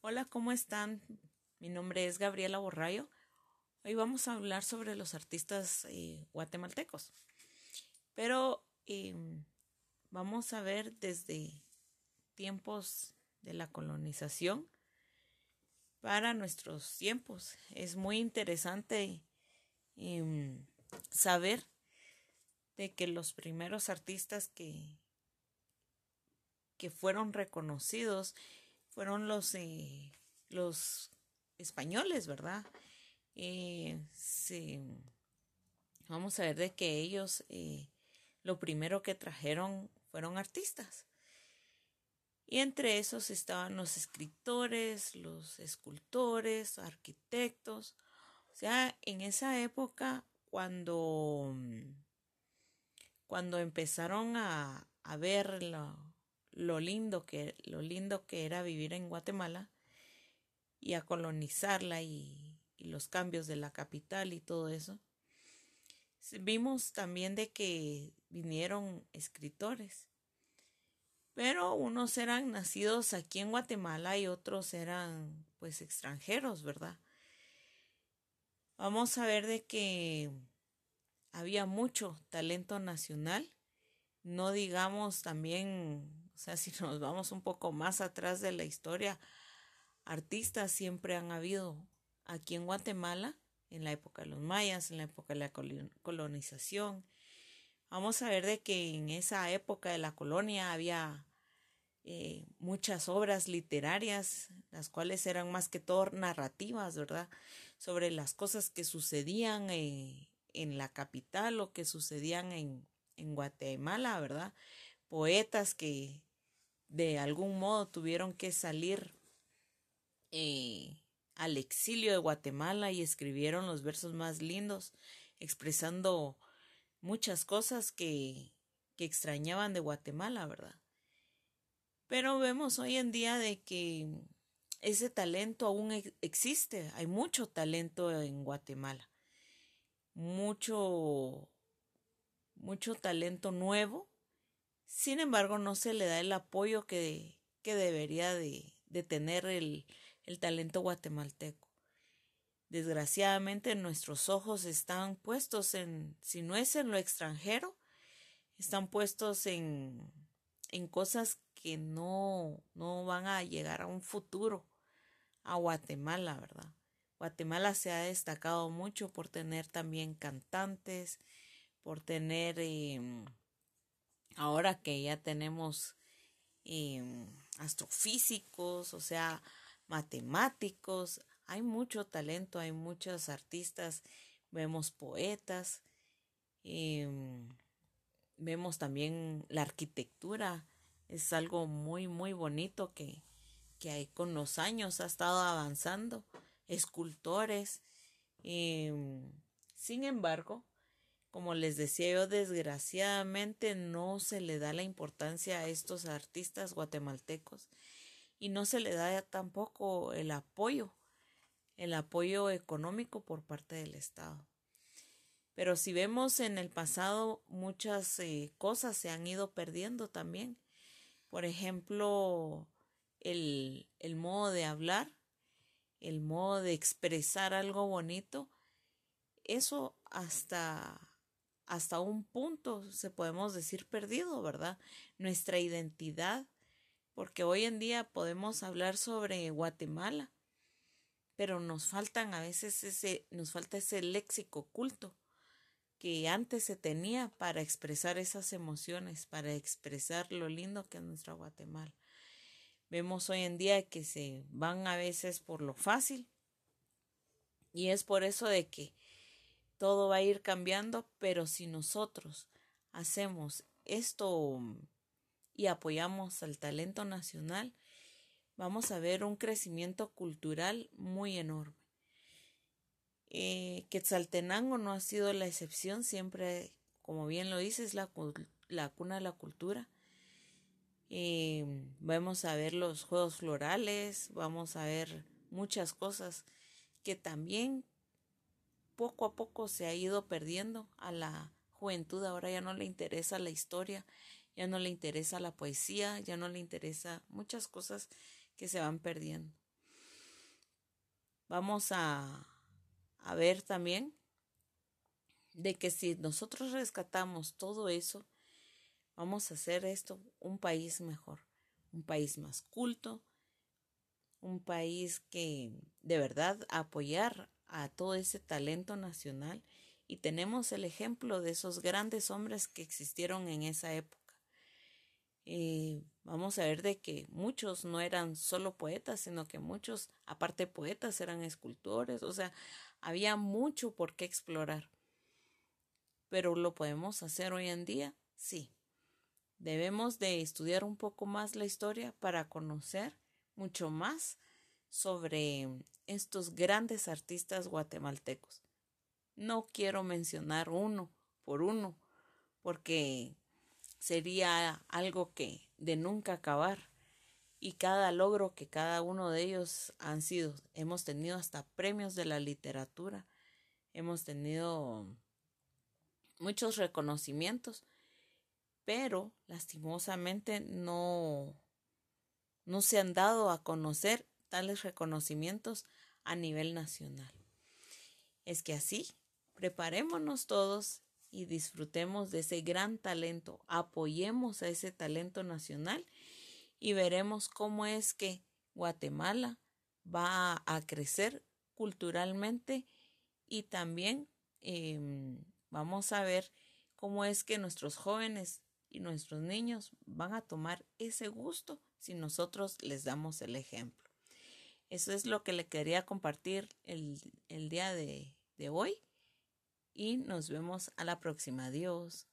Hola, ¿cómo están? Mi nombre es Gabriela Borrayo. Hoy vamos a hablar sobre los artistas eh, guatemaltecos. Pero em, vamos a ver desde tiempos de la colonización para nuestros tiempos. Es muy interesante em, saber de que los primeros artistas que, que fueron reconocidos fueron los, eh, los españoles, ¿verdad? Eh, vamos a ver de que ellos eh, lo primero que trajeron fueron artistas. Y entre esos estaban los escritores, los escultores, arquitectos. O sea, en esa época, cuando, cuando empezaron a, a ver lo lindo que, lo lindo que era vivir en Guatemala y a colonizarla y, los cambios de la capital y todo eso. Vimos también de que vinieron escritores, pero unos eran nacidos aquí en Guatemala y otros eran pues extranjeros, ¿verdad? Vamos a ver de que había mucho talento nacional, no digamos también o sea, si nos vamos un poco más atrás de la historia, artistas siempre han habido aquí en Guatemala, en la época de los mayas, en la época de la colonización. Vamos a ver de que en esa época de la colonia había eh, muchas obras literarias, las cuales eran más que todo narrativas, ¿verdad? Sobre las cosas que sucedían eh, en la capital o que sucedían en, en Guatemala, ¿verdad? Poetas que de algún modo tuvieron que salir eh, al exilio de Guatemala y escribieron los versos más lindos, expresando muchas cosas que, que extrañaban de Guatemala, ¿verdad? Pero vemos hoy en día de que ese talento aún existe, hay mucho talento en Guatemala, mucho, mucho talento nuevo sin embargo, no se le da el apoyo que, que debería de, de tener el, el talento guatemalteco. Desgraciadamente nuestros ojos están puestos en, si no es en lo extranjero, están puestos en, en cosas que no, no van a llegar a un futuro a Guatemala, ¿verdad? Guatemala se ha destacado mucho por tener también cantantes, por tener em, ahora que ya tenemos em, astrofísicos, o sea, matemáticos, hay mucho talento, hay muchos artistas, vemos poetas, em, vemos también la arquitectura, es algo muy, muy bonito que, que hay con los años ha estado avanzando, escultores. Em, sin embargo, como les decía yo, desgraciadamente no se le da la importancia a estos artistas guatemaltecos y no se le da tampoco el apoyo, el apoyo económico por parte del Estado. Pero si vemos en el pasado muchas eh, cosas se han ido perdiendo también. Por ejemplo, el, el modo de hablar, el modo de expresar algo bonito, eso hasta hasta un punto, se podemos decir, perdido, ¿verdad? Nuestra identidad, porque hoy en día podemos hablar sobre Guatemala, pero nos faltan a veces ese, nos falta ese léxico oculto que antes se tenía para expresar esas emociones, para expresar lo lindo que es nuestra Guatemala. Vemos hoy en día que se van a veces por lo fácil y es por eso de que todo va a ir cambiando, pero si nosotros hacemos esto y apoyamos al talento nacional, vamos a ver un crecimiento cultural muy enorme. Eh, Quetzaltenango no ha sido la excepción, siempre, como bien lo dices, la, la cuna de la cultura. Eh, vamos a ver los juegos florales, vamos a ver muchas cosas que también poco a poco se ha ido perdiendo a la juventud. Ahora ya no le interesa la historia, ya no le interesa la poesía, ya no le interesa muchas cosas que se van perdiendo. vamos a, a ver también de que si nosotros rescatamos todo eso, vamos a hacer esto un país mejor, un país más culto, un país que de verdad apoyar a todo ese talento nacional y tenemos el ejemplo de esos grandes hombres que existieron en esa época. Eh, vamos a ver de que muchos no eran solo poetas, sino que muchos, aparte de poetas, eran escultores, o sea, había mucho por qué explorar. Pero lo podemos hacer hoy en día, sí. Debemos de estudiar un poco más la historia para conocer mucho más sobre estos grandes artistas guatemaltecos. No quiero mencionar uno por uno, porque sería algo que de nunca acabar. Y cada logro que cada uno de ellos han sido, hemos tenido hasta premios de la literatura, hemos tenido muchos reconocimientos, pero lastimosamente no, no se han dado a conocer tales reconocimientos a nivel nacional. Es que así, preparémonos todos y disfrutemos de ese gran talento, apoyemos a ese talento nacional y veremos cómo es que Guatemala va a crecer culturalmente y también em, vamos a ver cómo es que nuestros jóvenes y nuestros niños van a tomar ese gusto si nosotros les damos el ejemplo. Eso es lo que le quería compartir el, el día de, de hoy y nos vemos a la próxima. Adiós.